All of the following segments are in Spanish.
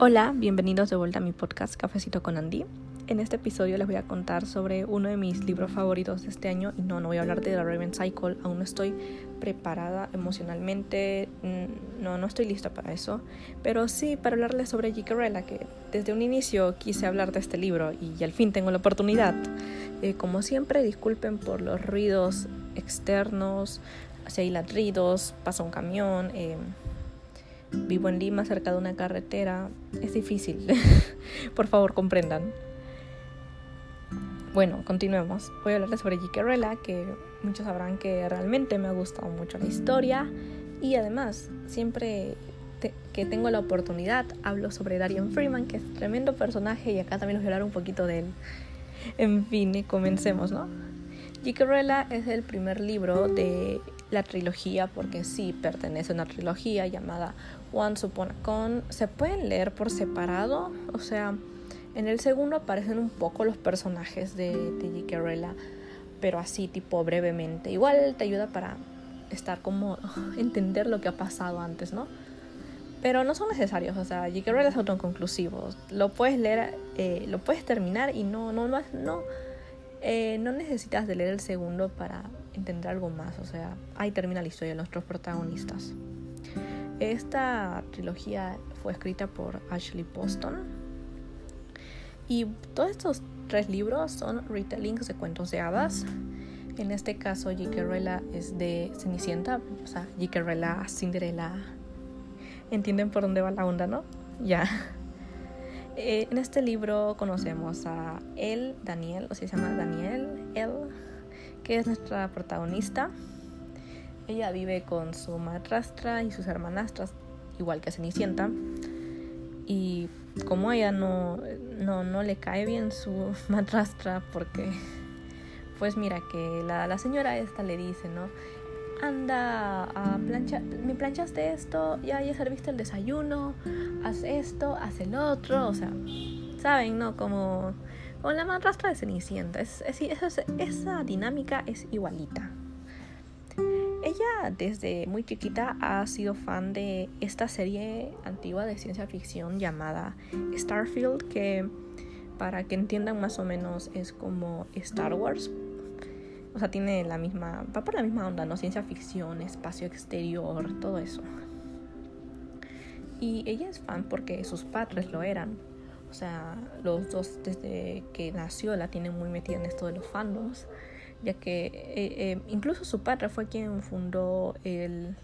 Hola, bienvenidos de vuelta a mi podcast Cafecito con Andy. En este episodio les voy a contar sobre uno de mis libros favoritos de este año y no, no voy a hablar de The Raven Cycle, aún no estoy preparada emocionalmente, mm, no, no estoy lista para eso, pero sí para hablarles sobre Jicarella, que desde un inicio quise hablar de este libro y al fin tengo la oportunidad. Eh, como siempre, disculpen por los ruidos externos, si hay ladridos, pasa un camión. Eh, Vivo en Lima, cerca de una carretera. Es difícil. Por favor, comprendan. Bueno, continuemos. Voy a hablarles sobre J.K. que muchos sabrán que realmente me ha gustado mucho la historia. Y además, siempre que tengo la oportunidad, hablo sobre Darian Freeman, que es tremendo personaje, y acá también les voy a hablar un poquito de él. En fin, comencemos, ¿no? J.K. es el primer libro de la trilogía, porque sí pertenece a una trilogía llamada Once Upon a Con. Se pueden leer por separado, o sea, en el segundo aparecen un poco los personajes de, de J.K. pero así tipo brevemente. Igual te ayuda para estar como entender lo que ha pasado antes, ¿no? Pero no son necesarios, o sea, J.K. es autoconclusivo. Lo puedes leer, eh, lo puedes terminar y no, no, no, no, eh, no necesitas de leer el segundo para entender algo más. O sea, ahí termina la historia de nuestros protagonistas. Esta trilogía fue escrita por Ashley Poston. Y todos estos tres libros son retellings de cuentos de hadas. En este caso, J.K. es de Cenicienta, o sea, J.K. Cinderella. ¿Entienden por dónde va la onda, no? Ya. Eh, en este libro conocemos a él, Daniel, o sea, se llama Daniel, él, que es nuestra protagonista. Ella vive con su madrastra y sus hermanastras, igual que Cenicienta. Y como ella no, no, no le cae bien su madrastra, porque, pues mira, que la, la señora esta le dice, ¿no? anda a planchar, me planchaste esto, ya, ya serviste el desayuno, haz esto, haz el otro, o sea, saben, ¿no? Como, la madrastra de Cenicienta, es, esa dinámica es igualita. Ella desde muy chiquita ha sido fan de esta serie antigua de ciencia ficción llamada Starfield, que para que entiendan más o menos es como Star Wars, o sea, tiene la misma, va por la misma onda, ¿no? Ciencia ficción, espacio exterior, todo eso. Y ella es fan porque sus padres lo eran. O sea, los dos desde que nació la tienen muy metida en esto de los fandoms, ya que eh, eh, incluso su padre fue quien fundó el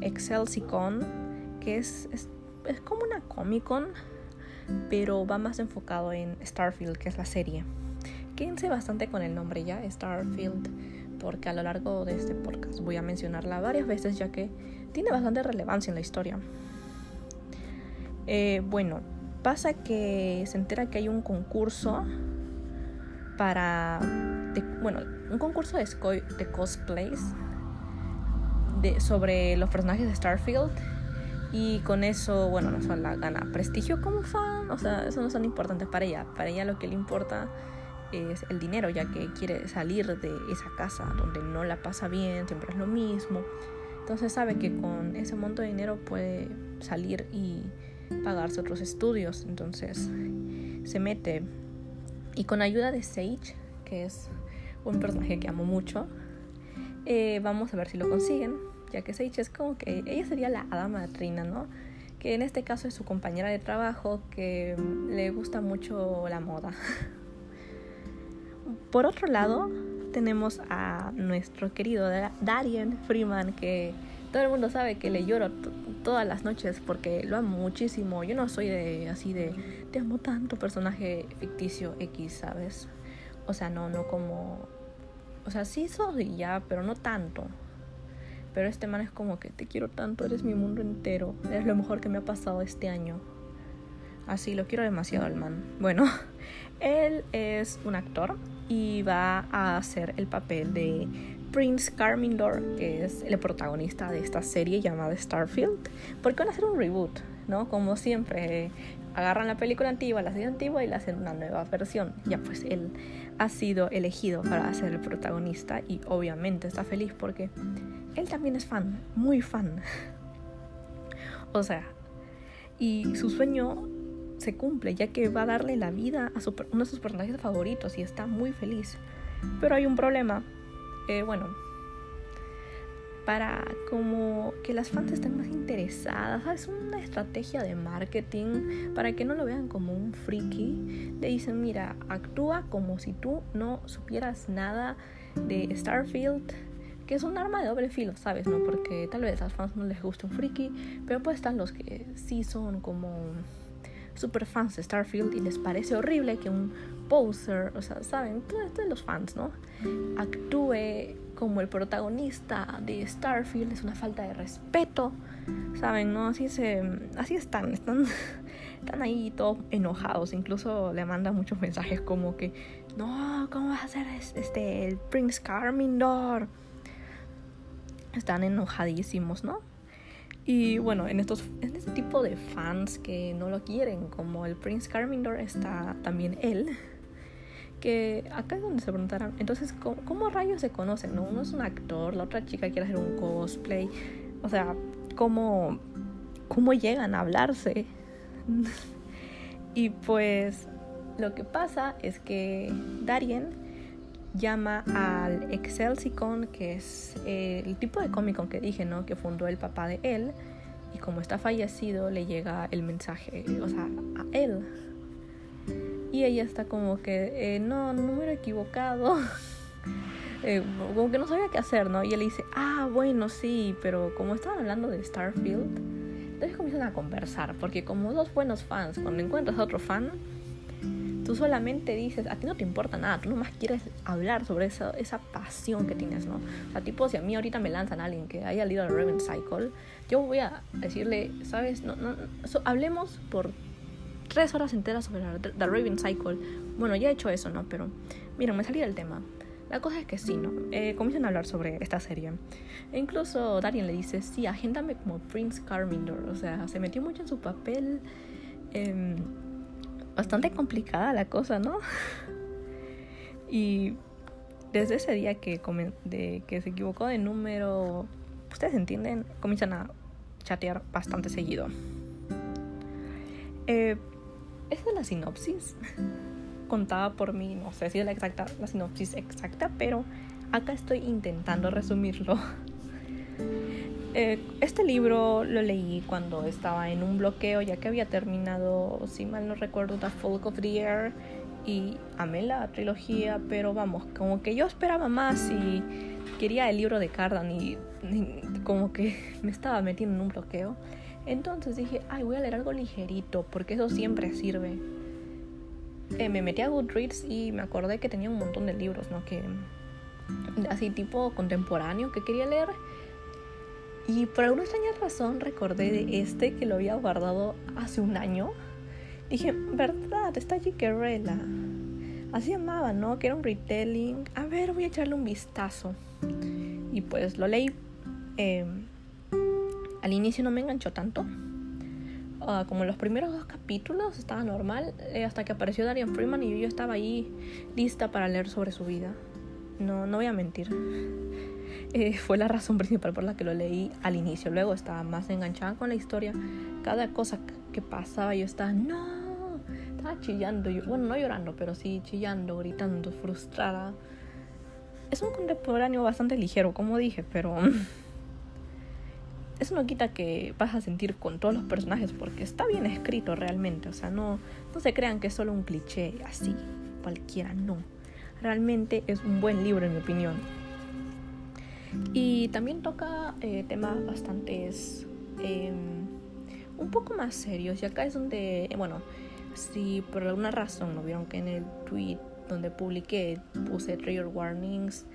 Excelsicon, que es, es, es como una Comic Con, pero va más enfocado en Starfield, que es la serie quédense bastante con el nombre ya, Starfield, porque a lo largo de este podcast voy a mencionarla varias veces ya que tiene bastante relevancia en la historia. Eh, bueno, pasa que se entera que hay un concurso para, bueno, un concurso de, de cosplays de, sobre los personajes de Starfield y con eso, bueno, no solo gana prestigio como fan, o sea, eso no son importantes para ella, para ella lo que le importa es el dinero, ya que quiere salir de esa casa donde no la pasa bien, siempre es lo mismo. Entonces sabe que con ese monto de dinero puede salir y pagarse otros estudios. Entonces se mete y con ayuda de Sage, que es un personaje que amo mucho, eh, vamos a ver si lo consiguen, ya que Sage es como que ella sería la hada madrina, ¿no? Que en este caso es su compañera de trabajo que le gusta mucho la moda. Por otro lado, tenemos a nuestro querido Darien Freeman, que todo el mundo sabe que le lloro todas las noches porque lo amo muchísimo. Yo no soy de así de te amo tanto personaje ficticio X, ¿sabes? O sea, no, no como. O sea, sí soy ya, pero no tanto. Pero este man es como que te quiero tanto, eres mi mundo entero, eres lo mejor que me ha pasado este año. Así, lo quiero demasiado al man. Bueno, él es un actor y va a hacer el papel de Prince Carmindor, que es el protagonista de esta serie llamada Starfield, porque van a hacer un reboot, ¿no? Como siempre, agarran la película antigua, la serie antigua y la hacen una nueva versión. Ya pues él ha sido elegido para ser el protagonista y obviamente está feliz porque él también es fan, muy fan. o sea, Y su sueño se cumple, ya que va a darle la vida a uno de sus personajes favoritos y está muy feliz. Pero hay un problema. Eh, bueno, para como que las fans estén más interesadas, es una estrategia de marketing para que no lo vean como un friki. Le dicen, mira, actúa como si tú no supieras nada de Starfield, que es un arma de doble filo, ¿sabes? ¿No? Porque tal vez a los fans no les guste un friki, pero pues están los que sí son como super fans de Starfield y les parece horrible que un poser, o sea, saben, todo esto de los fans, ¿no? Actúe como el protagonista de Starfield es una falta de respeto, saben, ¿no? Así se, así están, están, están ahí todos enojados, incluso le mandan muchos mensajes como que, no, ¿cómo vas a ser este el Prince Carmindor? Están enojadísimos, ¿no? Y bueno, en, estos, en este tipo de fans que no lo quieren, como el Prince Carmindor, está también él. Que acá es donde se preguntarán, entonces, ¿cómo, rayos se conocen? ¿no? Uno es un actor, la otra chica quiere hacer un cosplay. O sea, ¿cómo, cómo llegan a hablarse? y pues lo que pasa es que Darien llama al Excelsicon, que es eh, el tipo de Comic Con que dije, ¿no? Que fundó el papá de él. Y como está fallecido, le llega el mensaje, o sea, a él. Y ella está como que, eh, no, número equivocado. eh, como que no sabía qué hacer, ¿no? Y él dice, ah, bueno, sí, pero como estaban hablando de Starfield, entonces comienzan a conversar, porque como dos buenos fans, cuando encuentras a otro fan, tú solamente dices, a ti no te importa nada, tú nomás quieres hablar sobre esa, esa pasión que tienes, ¿no? O sea, tipo, si a mí ahorita me lanzan a alguien que haya leído el Raven Cycle, yo voy a decirle, ¿sabes? No, no, hablemos por tres horas enteras sobre The Raven Cycle. Bueno, ya he hecho eso, ¿no? Pero, miren, me salí del tema. La cosa es que sí, ¿no? Eh, comienzan a hablar sobre esta serie. E incluso Darien le dice, sí, agéndame como Prince Carmindor. O sea, se metió mucho en su papel. Eh, bastante complicada la cosa, ¿no? y desde ese día que, de, que se equivocó de número, ustedes entienden, comienzan a chatear bastante seguido. Eh, esa es la sinopsis contada por mí, no sé si es la exacta, la sinopsis exacta, pero acá estoy intentando resumirlo eh, este libro lo leí cuando estaba en un bloqueo, ya que había terminado, si mal no recuerdo, The Folk of the Air y amé la trilogía, pero vamos, como que yo esperaba más y quería el libro de Cardan y, como que me estaba metiendo en un bloqueo. Entonces dije, ay, voy a leer algo ligerito, porque eso siempre sirve. Eh, me metí a Goodreads y me acordé que tenía un montón de libros, ¿no? Que así tipo contemporáneo que quería leer y por alguna extraña razón recordé de este que lo había guardado hace un año. Dije, ¿verdad? Está Jiquerella. Así llamaba, ¿no? Que era un retelling. A ver, voy a echarle un vistazo. Y pues lo leí. Em, al inicio no me enganchó tanto. Ah, como los primeros dos capítulos estaba normal. Eh, hasta que apareció Darian Freeman y yo estaba ahí lista para leer sobre su vida. No, no voy a mentir. Eh, fue la razón principal por la que lo leí al inicio. Luego estaba más enganchada con la historia. Cada cosa que pasaba yo estaba, no, estaba chillando. Bueno, no llorando, pero sí chillando, gritando, frustrada. Es un contemporáneo bastante ligero, como dije, pero eso no quita que vas a sentir con todos los personajes porque está bien escrito realmente. O sea, no, no se crean que es solo un cliché así, cualquiera, no. Realmente es un buen libro, en mi opinión. Y también toca eh, temas bastantes em, un poco más serios. Y acá es donde, bueno, si por alguna razón no vieron que en el tweet donde publiqué puse trigger warnings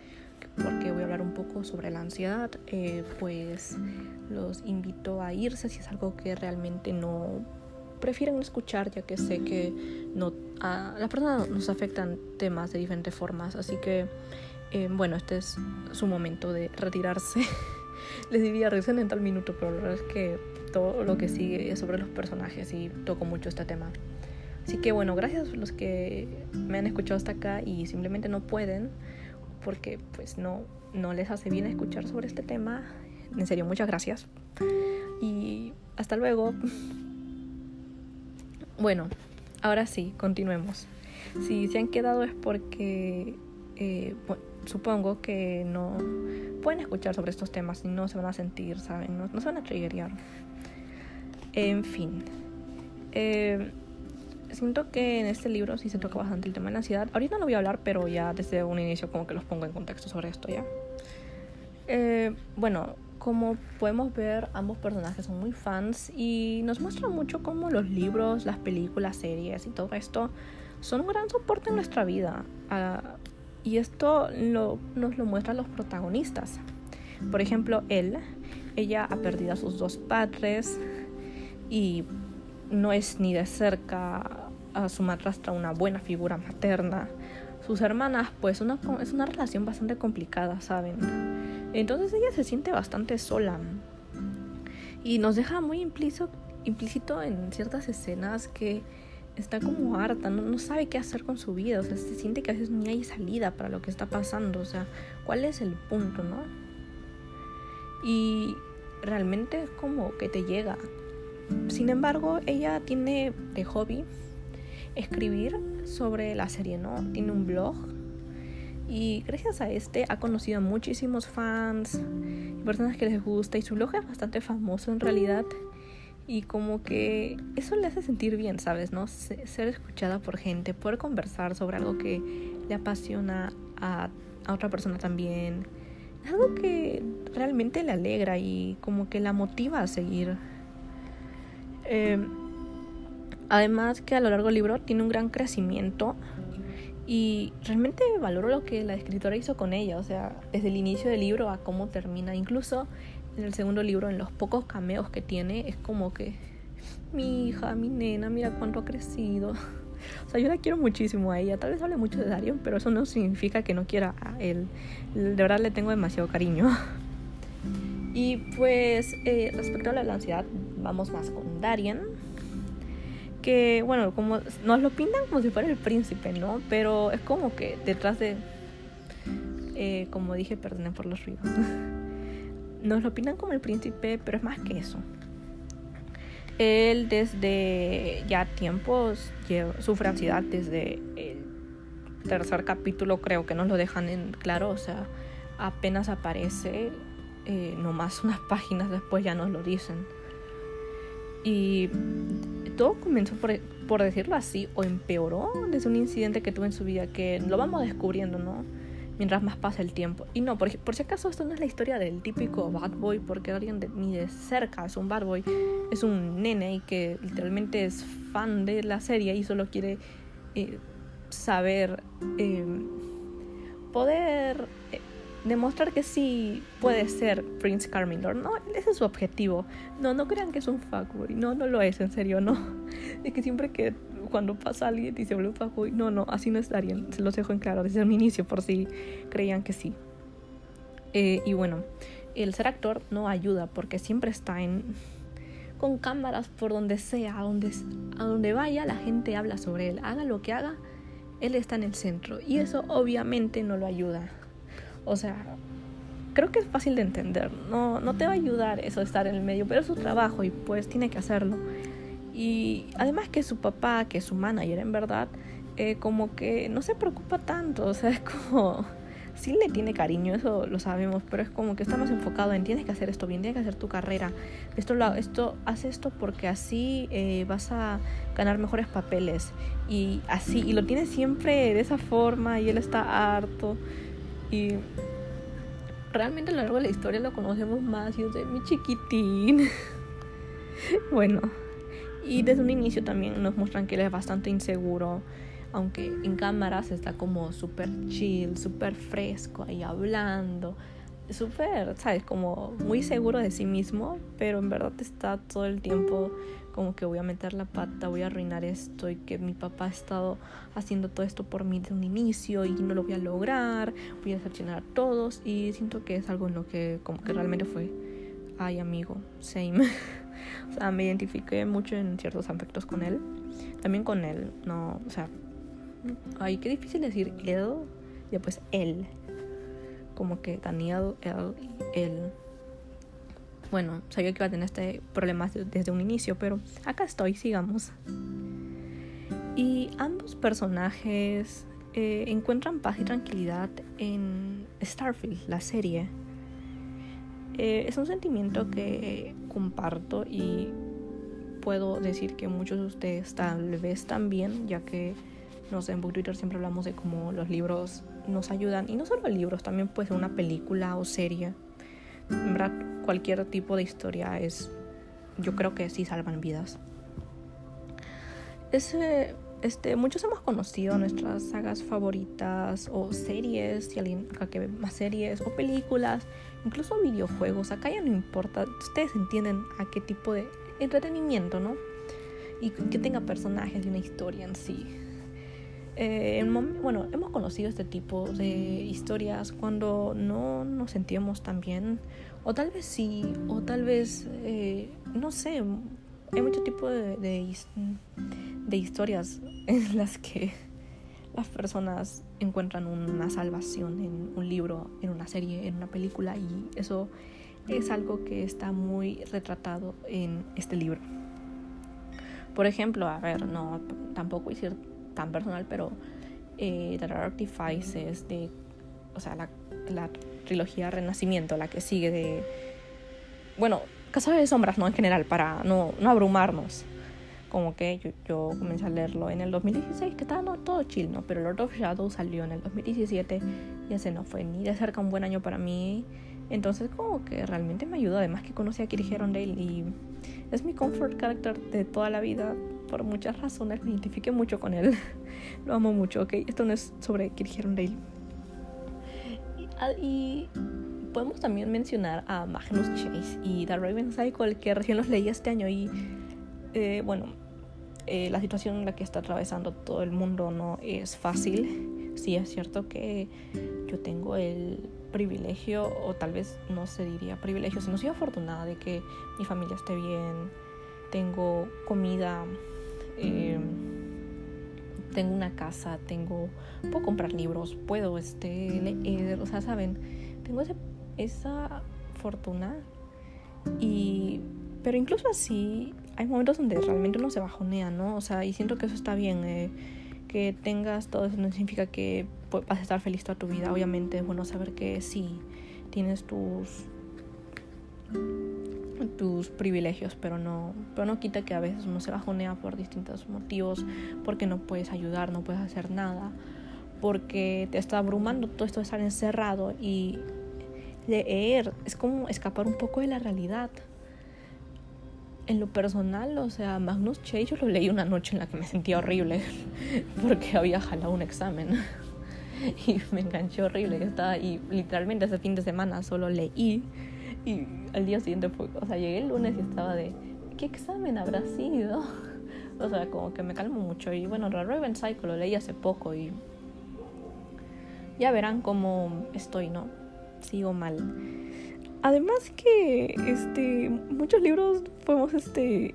porque voy a hablar un poco sobre la ansiedad, eh, pues los invito a irse si es algo que realmente no prefieren escuchar, ya que sé que no a las personas nos afectan temas de diferentes formas, así que eh, bueno, este es su momento de retirarse. Les diría recién en tal minuto, pero la verdad es que todo lo que sigue es sobre los personajes y toco mucho este tema. Así que bueno, gracias a los que me han escuchado hasta acá y simplemente no pueden porque pues no, no les hace bien escuchar sobre este tema. En serio, muchas gracias. Y hasta luego. Bueno, ahora sí, continuemos. Si se han quedado es porque eh, supongo que no pueden escuchar sobre estos temas y no se van a sentir, ¿saben? No, se van a triggerear. En fin. Eh, siento que en este libro sí se toca bastante el tema de la ansiedad. Ahorita no voy a hablar, pero ya desde un inicio como que los pongo en contexto sobre esto ya. Eh, bueno, como podemos ver, ambos personajes son muy fans y nos muestran mucho cómo los libros, las películas, series y todo esto son un gran soporte en nuestra vida. Ah, y esto lo, nos lo muestran los protagonistas. Por ejemplo, él, ella ha perdido a sus dos padres y no es ni de cerca a su madrastra una buena figura materna. Sus hermanas, pues una, es una relación bastante complicada, ¿saben? Entonces ella se siente bastante sola. Y nos deja muy implícito, implícito en ciertas escenas que está como harta, no, sabe qué hacer con su vida, o sea, se siente que a veces ni hay salida para lo que está pasando, o sea, ¿cuál es el punto, no? Y realmente es como que te llega. Sin embargo, ella tiene de hobby escribir sobre la serie, ¿no? Tiene un blog y gracias a este ha conocido a muchísimos fans y personas que les gusta y su blog es bastante famoso en realidad y como que eso le hace sentir bien, ¿sabes? ¿No? Ser escuchada por gente, poder conversar sobre algo que le apasiona a, otra persona también. Algo que realmente le alegra y como que la motiva a seguir. Em, además que a lo largo del libro tiene un gran crecimiento y realmente valoro lo que la escritora hizo con ella, o sea, desde el inicio del libro a cómo termina. Incluso en el segundo libro, en los pocos cameos que tiene, es como que mi hija, mi nena, mira cuánto ha crecido. O sea, yo la quiero muchísimo a ella. Tal vez hable mucho de Dario, pero eso no significa que no quiera a él. De verdad le tengo demasiado cariño. Y pues eh, respecto a la ansiedad, vamos más con Darien. Que bueno, como nos lo pintan como si fuera el príncipe, ¿no? Pero es como que detrás de... Eh, como dije, perdonen por los ruidos. nos lo pintan como el príncipe, pero es más que eso. Él desde ya tiempos sufre ansiedad desde el tercer capítulo, creo que nos lo dejan en claro, o sea, apenas aparece, eh, nomás unas páginas después ya nos lo dicen. Y todo comenzó por, por decirlo así, o empeoró desde un incidente que tuvo en su vida, que lo vamos descubriendo, ¿no? mientras más pasa el tiempo. Y no, por, por si acaso esto no es la historia del típico bad boy, porque alguien ni de cerca es un bad boy, es un nene y que literalmente es fan de la serie y solo quiere eh, saber, em, poder eh, demostrar que sí puede ser Prince Carmindor, ¿no? Ese es su objetivo. No, no crean que es un fuckboy, no, no lo es, en serio, no. Es que siempre que cuando pasa alguien se vuelve fuckboy. No, no, así no es Darien. Se los dejo en claro desde un inicio por si creían que sí. Eh, y bueno, el ser actor no ayuda porque siempre está en con cámaras por donde sea, a donde, a donde vaya la gente habla sobre él. Haga lo que haga, él está en el centro. Y eso obviamente no lo ayuda. O sea, creo que es fácil de entender. No, no te va a ayudar eso de estar en el medio, pero es su trabajo y pues tiene que hacerlo. Y además que su papá, que es su manager en verdad, eh, como que no se preocupa tanto, o sea, es como, sí le tiene cariño, eso lo sabemos, pero es como que está más enfocado en tienes que hacer esto bien, tienes que hacer tu carrera, esto, lo, esto haz esto porque así eh, vas a ganar mejores papeles y así, y lo tiene siempre de esa forma y él está harto y realmente a lo largo de la historia lo conocemos más y es de mi chiquitín. bueno. Y desde un inicio también nos muestran que él es bastante inseguro, aunque en cámaras está como súper chill, súper fresco ahí hablando, súper, ¿sabes? Como muy seguro de sí mismo, pero en verdad está todo el tiempo como que voy a meter la pata, voy a arruinar esto y que mi papá ha estado haciendo todo esto por mí desde un inicio y no lo voy a lograr, voy a decepcionar a todos y siento que es algo en lo que como que realmente fue, ay amigo, same. O sea, me identifiqué mucho en ciertos aspectos con él. También con él, no, o sea, ay, qué difícil decir él y después él. Como que Daniel, él, él. Bueno, sabía que iba a tener este problema desde un inicio, pero acá estoy, sigamos. Y ambos personajes eh, encuentran paz y tranquilidad en Starfield, la serie. Eh, es un sentimiento que comparto y puedo decir que muchos de ustedes tal vez también, ya que no en Book Twitter siempre hablamos de cómo los libros nos ayudan, y no solo libros, también puede ser una película o serie. En cualquier tipo de historia es, yo creo que sí salvan vidas. Ese este, muchos hemos conocido nuestras sagas favoritas o series, si alguien acá que ve más series o películas, incluso videojuegos. Acá ya no importa, ustedes entienden a qué tipo de entretenimiento, ¿no? Y que tenga personajes y una historia en sí. Eh, bueno, hemos conocido este tipo de historias cuando no nos sentíamos tan bien, o tal vez sí, o tal vez, eh, no sé, hay mucho tipo de, de, historias en las que las personas encuentran una salvación en un libro, en una serie, en una película y eso es algo que está muy retratado en este libro. Por ejemplo, a ver, no, tampoco a decir tan personal, pero eh, The Dark Devices de, o sea, la, la trilogía Renacimiento, la que sigue de, bueno, Casa de Sombras, ¿no? En general, para no, no abrumarnos. Como que yo, yo, comencé a leerlo en el 2016, que estaba no, todo chill, ¿no? Pero Lord of Shadows salió en el 2017 y ese no fue ni de cerca un buen año para mí. Entonces como que realmente me ayudó, además que conocí a Kiri Dale y es mi comfort character de toda la vida. Por muchas razones me identifique mucho con él. Lo amo mucho, ¿ok? Esto no es sobre Kiri Dale. Y, y podemos también mencionar a Magnus Chase y The Raven Cycle, que recién los leí este año y, eh, bueno, eh, la situación en la que está atravesando todo el mundo no es fácil. Sí, es cierto que yo tengo el privilegio, o tal vez no se diría privilegio, sino soy afortunada de que mi familia esté bien, tengo comida, eh, tengo una casa, tengo, puedo comprar libros, puedo este, leer, o sea, saben, tengo ese esa fortuna y pero incluso así hay momentos donde realmente uno se bajonea, ¿no? O sea, y siento que eso está bien, eh, que tengas todo eso no significa que vas a estar feliz toda tu vida. Obviamente es bueno saber que sí, tienes tus tus privilegios, pero no, pero no quita que a veces uno se bajonea por distintos motivos, porque no puedes ayudar, no puedes hacer nada, porque te está abrumando todo esto de estar encerrado y leer es como escapar un poco de la realidad. En lo personal, o sea, Magnus Chase yo lo leí una noche en la que me sentía horrible porque había jalado un examen y me enganché horrible. Estaba, y literalmente ese fin de semana solo leí y al día siguiente fue, o sea, llegué el lunes y estaba de, ¿qué examen habrá sido? O sea, como que me calmo mucho. Y bueno, Raven Cycle lo leí hace poco y ya verán cómo estoy, ¿no? sigo mal. Además que este muchos libros podemos este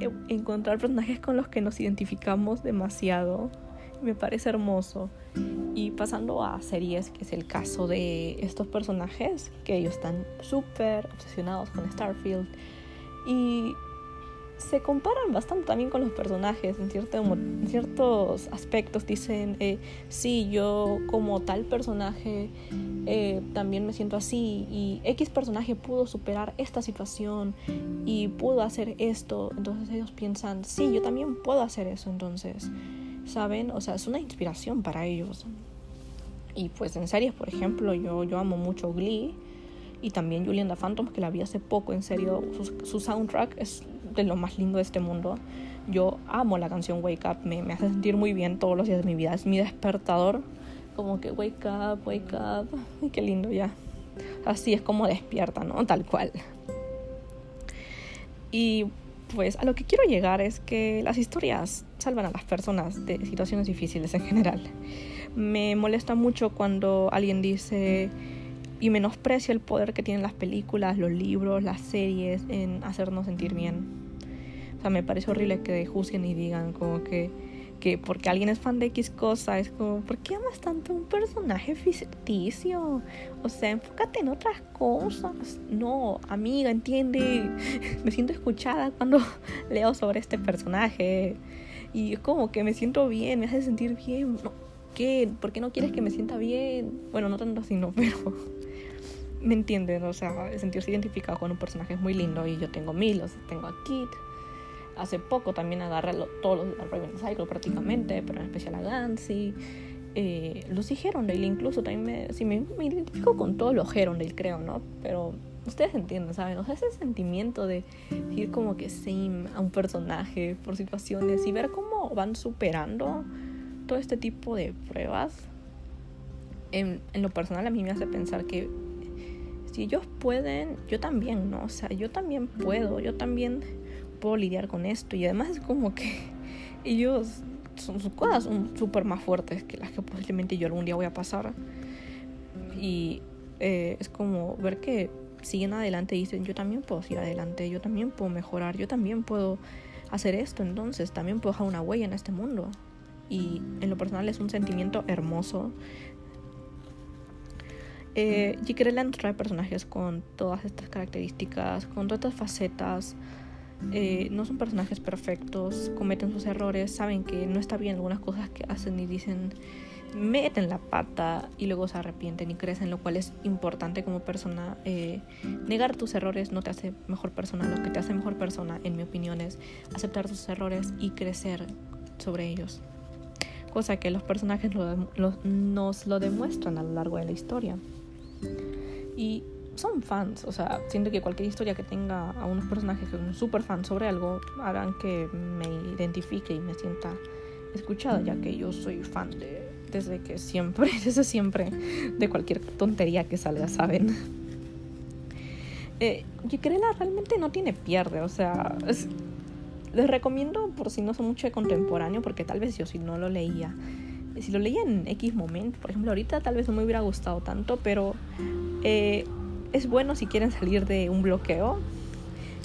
e, encontrar personajes con los que nos identificamos demasiado. Me parece hermoso. Y pasando a series, que es el caso de estos personajes, que ellos están súper obsesionados con Starfield. Y se comparan bastante también con los personajes en, cierto, ciertos aspectos. Dicen, eh, sí, yo como tal personaje eh, también me siento así y X personaje pudo superar esta situación y pudo hacer esto. Entonces ellos piensan, sí, yo también puedo hacer eso. Entonces, ¿saben? O sea, es una inspiración para ellos. Y pues en series, por ejemplo, yo, yo amo mucho Glee y también Julian the Phantom, que la vi hace poco, en serio, su soundtrack es de lo más lindo de este mundo. Yo amo la canción Wake Up, me, me hace sentir muy bien todos los días de mi vida. Es mi despertador, como que wake up, wake up. Ay, qué lindo ya. Así es como despierta, ¿no? Tal cual. Y pues a lo que quiero llegar es que las historias salvan a las personas de situaciones difíciles en general. Me molesta mucho cuando alguien dice y menosprecia el poder que tienen las películas, los libros, las series en hacernos sentir bien me parece horrible que juzguen y digan como que, que porque alguien es fan de X cosa, es como, ¿por qué amas tanto un personaje ficticio? O sea, enfócate en otras cosas. No, amiga, entiende. Me siento escuchada cuando leo sobre este personaje. Y es como que me siento bien, me hace sentir bien. ¿Qué? ¿Por qué no quieres que me sienta bien? Bueno, no tanto así, no, pero me entienden, o sea, sentirse identificado con un personaje es muy lindo y yo tengo mil, o sea, tengo a Kit. Hace poco también agarré todos los Raven Cycle prácticamente, pero en especial a Gansy. Eh, los Herondale incluso también me, sí, me, me, identifico con todos los Herondale creo, ¿no? Pero ustedes entienden, ¿saben? O sea, ese sentimiento de ir como que same a un personaje por situaciones y ver cómo van superando todo este tipo de pruebas. En, en lo personal a mí me hace pensar que si ellos pueden, yo también, ¿no? O sea, yo también puedo, yo también puedo lidiar con esto. Y además es como que ellos son sus cosas súper más fuertes que las que posiblemente yo algún día voy a pasar. Y eh, es como ver que siguen adelante y dicen, yo también puedo seguir adelante, yo también puedo mejorar, yo también puedo hacer esto, entonces también puedo dejar una huella en este mundo. Y en lo personal es un sentimiento hermoso eh, J.K. trae personajes con todas estas características, con todas estas facetas. Eh, no son personajes perfectos, cometen sus errores, saben que no está bien algunas cosas que hacen y dicen, meten la pata y luego se arrepienten y crecen, lo cual es importante como persona. Eh, negar tus errores no te hace mejor persona, lo que te hace mejor persona, en mi opinión, es aceptar tus errores y crecer sobre ellos. Cosa que los personajes nos lo demuestran a lo largo de la historia. Y son fans, o sea, siento que cualquier historia que tenga a unos personajes que son súper fans sobre algo harán que me identifique y me sienta escuchada, ya que yo soy fan de desde que siempre, desde siempre, de cualquier tontería que salga, ¿saben? Eh, Yikrela realmente no tiene pierde, o sea, les recomiendo por si no son mucho de contemporáneo, porque tal vez yo si no lo leía si lo leía en X momento, por ejemplo, ahorita tal vez no me hubiera gustado tanto, pero eh, es bueno si quieren salir de un bloqueo.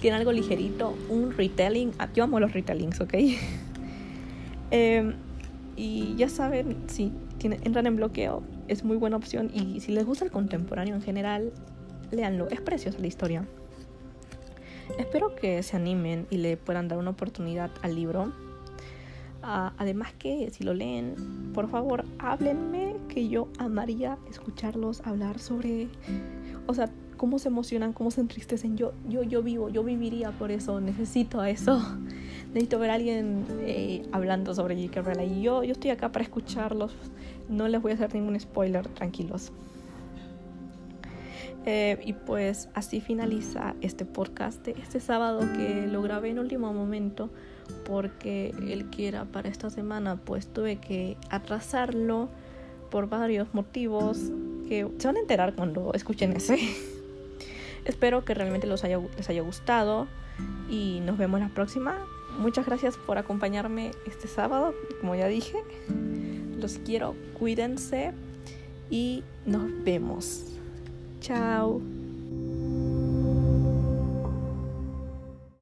Tiene algo ligerito, un retelling. Ah, yo amo los retellings, ¿ok? Em, y ya saben, si entran en bloqueo, es muy buena opción. Y si les gusta el contemporáneo en general, léanlo. Es preciosa la historia. Espero que se animen y le puedan dar una oportunidad al libro además que si lo leen, por favor, háblenme que yo amaría escucharlos hablar sobre, o sea, cómo se emocionan, cómo se entristecen. Yo, yo, yo vivo, yo viviría por eso, necesito eso. Necesito ver a alguien eh, hablando sobre J.K. Rowling y yo, yo estoy acá para escucharlos. No les voy a hacer ningún spoiler, tranquilos. Eh, y pues así finaliza este podcast de este sábado que lo grabé en último momento porque el que era para esta semana pues tuve que atrasarlo por varios motivos que se van a enterar cuando escuchen ese. Espero que realmente les haya gustado y nos vemos la próxima. Muchas gracias por acompañarme este sábado, como ya dije. Los quiero, cuídense y nos vemos. Chao.